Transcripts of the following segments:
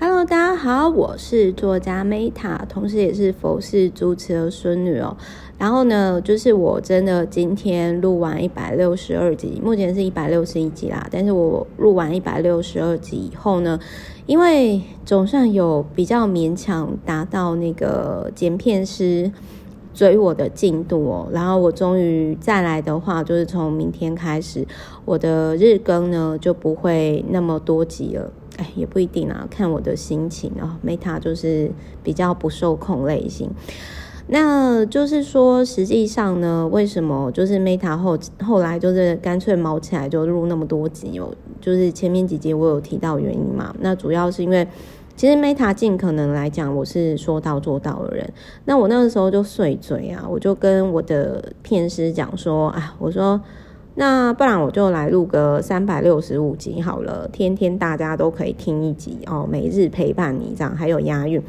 Hello，大家好，我是作家 Meta，同时也是佛系主持的孙女哦。然后呢，就是我真的今天录完一百六十二集，目前是一百六十一集啦。但是我录完一百六十二集以后呢，因为总算有比较勉强达到那个剪片师追我的进度哦。然后我终于再来的话，就是从明天开始，我的日更呢就不会那么多集了。哎，也不一定啊，看我的心情啊。Meta 就是比较不受控类型，那就是说，实际上呢，为什么就是 Meta 后后来就是干脆毛起来就录那么多集哦？就是前面几集我有提到原因嘛。那主要是因为，其实 Meta 尽可能来讲，我是说到做到的人。那我那个时候就碎嘴啊，我就跟我的片师讲说，啊，我说。那不然我就来录个三百六十五集好了，天天大家都可以听一集哦，每日陪伴你这样，还有押韵。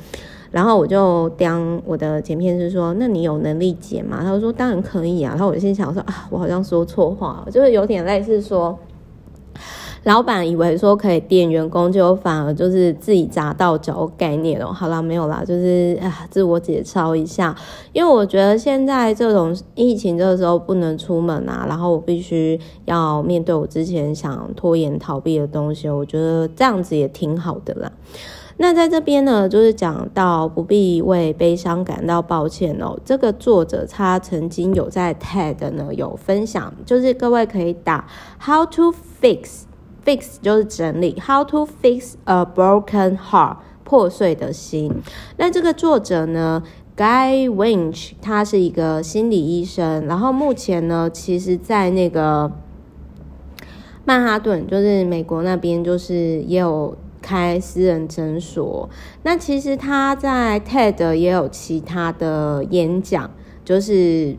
然后我就当我的前片是说：“那你有能力剪吗？”他说：“当然可以啊。”然后我就心想说：“啊，我好像说错话，就是有点类似说。”老板以为说可以垫员工，就反而就是自己砸到脚概念哦。好啦，没有啦，就是啊，自我解嘲一下。因为我觉得现在这种疫情这个时候不能出门啊，然后我必须要面对我之前想拖延逃避的东西，我觉得这样子也挺好的啦。那在这边呢，就是讲到不必为悲伤感到抱歉哦。这个作者他曾经有在 TED 呢有分享，就是各位可以打 How to fix。Fix 就是整理，How to fix a broken heart？破碎的心。那这个作者呢，Guy Winch，他是一个心理医生，然后目前呢，其实在那个曼哈顿，就是美国那边，就是也有开私人诊所。那其实他在 TED 也有其他的演讲，就是。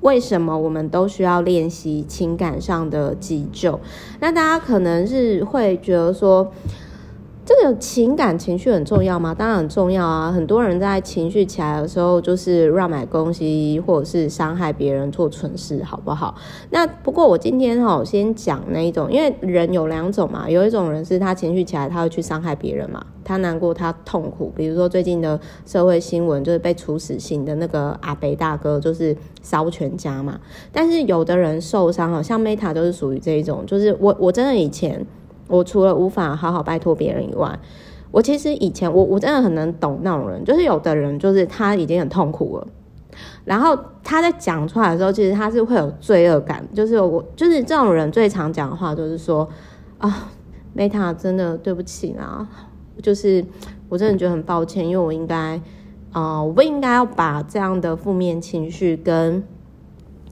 为什么我们都需要练习情感上的急救？那大家可能是会觉得说，个情感情绪很重要吗？当然很重要啊！很多人在情绪起来的时候，就是乱买东西，或者是伤害别人，做蠢事，好不好？那不过我今天哈，先讲那一种，因为人有两种嘛，有一种人是他情绪起来，他会去伤害别人嘛，他难过，他痛苦。比如说最近的社会新闻，就是被处死刑的那个阿北大哥，就是烧全家嘛。但是有的人受伤了，像 Meta 就是属于这一种，就是我我真的以前。我除了无法好好拜托别人以外，我其实以前我我真的很能懂那种人，就是有的人就是他已经很痛苦了，然后他在讲出来的时候，其实他是会有罪恶感，就是我就是这种人最常讲的话就是说啊，Meta 真的对不起啦，就是我真的觉得很抱歉，因为我应该啊、我不应该要把这样的负面情绪跟。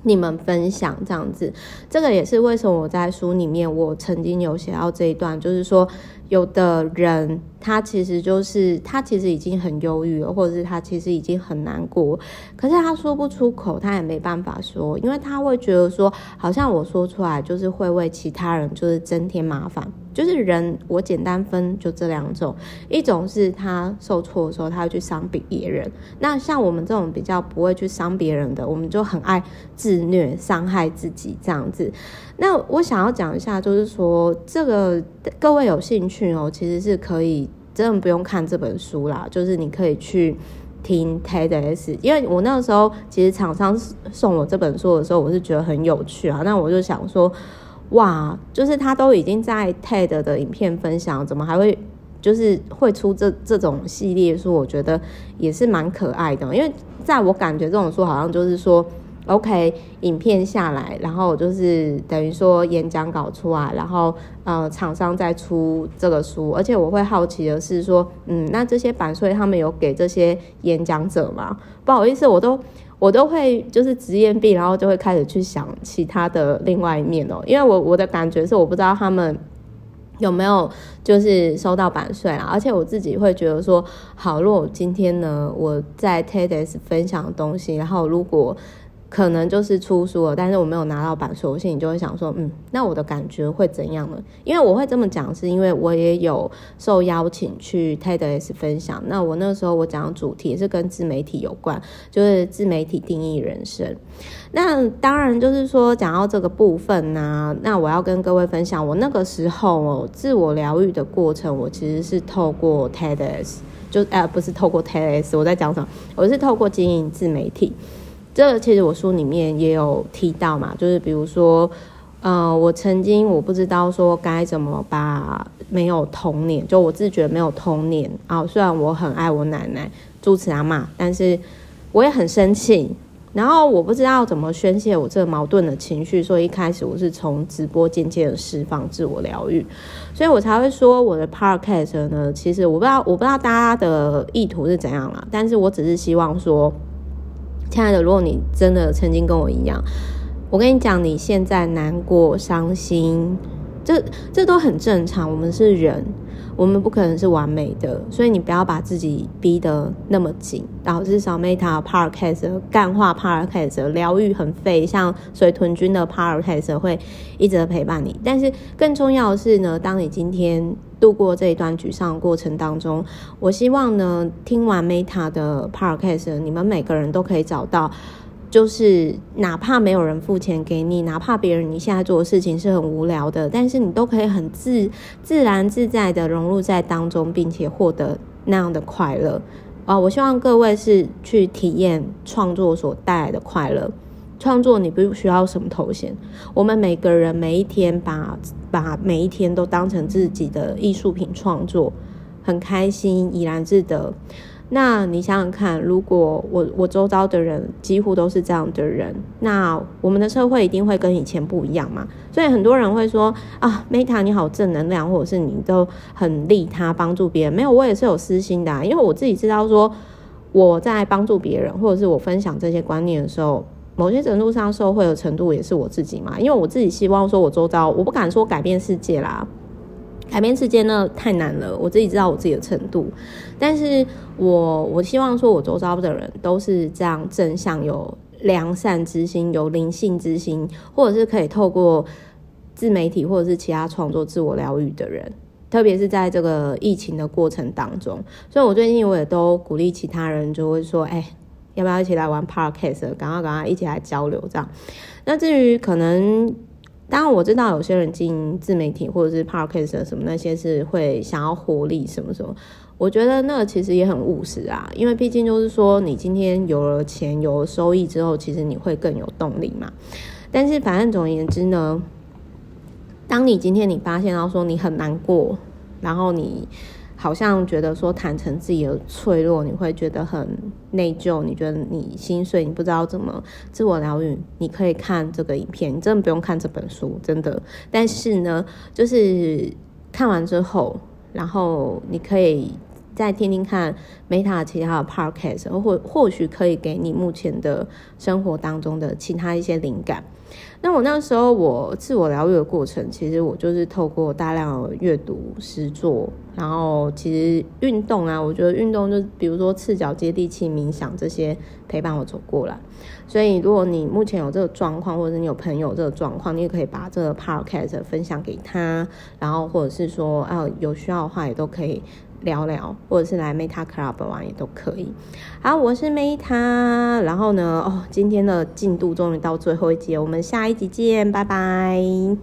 你们分享这样子，这个也是为什么我在书里面我曾经有写到这一段，就是说有的人他其实就是他其实已经很忧郁了，或者是他其实已经很难过，可是他说不出口，他也没办法说，因为他会觉得说好像我说出来就是会为其他人就是增添麻烦。就是人，我简单分就这两种，一种是他受挫的时候，他会去伤别人。那像我们这种比较不会去伤别人的，我们就很爱自虐、伤害自己这样子。那我想要讲一下，就是说这个各位有兴趣哦，其实是可以真的不用看这本书啦，就是你可以去听 TEDx，因为我那个时候其实厂商送我这本书的时候，我是觉得很有趣啊，那我就想说。哇，就是他都已经在 TED 的影片分享，怎么还会就是会出这这种系列书？我觉得也是蛮可爱的，因为在我感觉这种书好像就是说，OK，影片下来，然后就是等于说演讲稿出来，然后呃厂商再出这个书，而且我会好奇的是说，嗯，那这些版税他们有给这些演讲者吗？不好意思，我都。我都会就是职业病，然后就会开始去想其他的另外一面哦，因为我我的感觉是我不知道他们有没有就是收到版税啊，而且我自己会觉得说，好，如果今天呢我在 TEDx 分享的东西，然后如果可能就是出书了，但是我没有拿到版税，我心里就会想说，嗯，那我的感觉会怎样呢？因为我会这么讲，是因为我也有受邀请去 TEDx 分享。那我那时候我讲的主题是跟自媒体有关，就是自媒体定义人生。那当然就是说讲到这个部分呢、那我要跟各位分享，我那个时候哦，自我疗愈的过程，我其实是透过 TEDx，就呃不是透过 TEDx，我在讲什么？我是透过经营自媒体。这其实我书里面也有提到嘛，就是比如说，呃，我曾经我不知道说该怎么把没有童年，就我自觉没有童年啊，虽然我很爱我奶奶住持阿嬷，但是我也很生气，然后我不知道怎么宣泄我这个矛盾的情绪，所以一开始我是从直播渐渐的释放自我疗愈，所以我才会说我的 podcast 呢，其实我不知道我不知道大家的意图是怎样啦，但是我只是希望说。亲爱的，如果你真的曾经跟我一样，我跟你讲，你现在难过、伤心，这这都很正常。我们是人，我们不可能是完美的，所以你不要把自己逼得那么紧。导致小 Meta Podcast 干话 Podcast 疗愈很废，像水豚君的 Podcast 会一直陪伴你。但是更重要的是呢，当你今天。度过这一段沮丧的过程当中，我希望呢，听完 Meta 的 Podcast，你们每个人都可以找到，就是哪怕没有人付钱给你，哪怕别人你现在做的事情是很无聊的，但是你都可以很自自然自在的融入在当中，并且获得那样的快乐啊！我希望各位是去体验创作所带来的快乐。创作你不需要什么头衔，我们每个人每一天把把每一天都当成自己的艺术品创作，很开心，怡然自得。那你想想看，如果我我周遭的人几乎都是这样的人，那我们的社会一定会跟以前不一样嘛？所以很多人会说啊，Meta 你好正能量，或者是你都很利他帮助别人。没有，我也是有私心的，因为我自己知道说我在帮助别人，或者是我分享这些观念的时候。某些程度上受惠的程度也是我自己嘛，因为我自己希望说，我周遭我不敢说改变世界啦，改变世界那太难了，我自己知道我自己的程度，但是我我希望说，我周遭的人都是这样正向、有良善之心、有灵性之心，或者是可以透过自媒体或者是其他创作自我疗愈的人，特别是在这个疫情的过程当中，所以我最近我也都鼓励其他人，就会说，哎。要不要一起来玩 Podcast？赶快赶快一起来交流这样。那至于可能，当然我知道有些人经营自媒体或者是 Podcast 什么那些是会想要获利什么什么。我觉得那个其实也很务实啊，因为毕竟就是说你今天有了钱有了收益之后，其实你会更有动力嘛。但是反正总而言之呢，当你今天你发现到说你很难过，然后你。好像觉得说坦诚自己的脆弱，你会觉得很内疚，你觉得你心碎，你不知道怎么自我疗愈。你可以看这个影片，你真的不用看这本书，真的。但是呢，就是看完之后，然后你可以再听听看 Meta 其他的 Podcast，或或许可以给你目前的生活当中的其他一些灵感。那我那时候我自我疗愈的过程，其实我就是透过大量的阅读、诗作，然后其实运动啊，我觉得运动就比如说赤脚接地气、冥想这些陪伴我走过来。所以如果你目前有这个状况，或者是你有朋友这个状况，你也可以把这个 podcast 分享给他，然后或者是说啊有需要的话也都可以。聊聊，或者是来 Meta Club 本玩也都可以。好，我是 Meta，然后呢，哦，今天的进度终于到最后一集，我们下一集见，拜拜。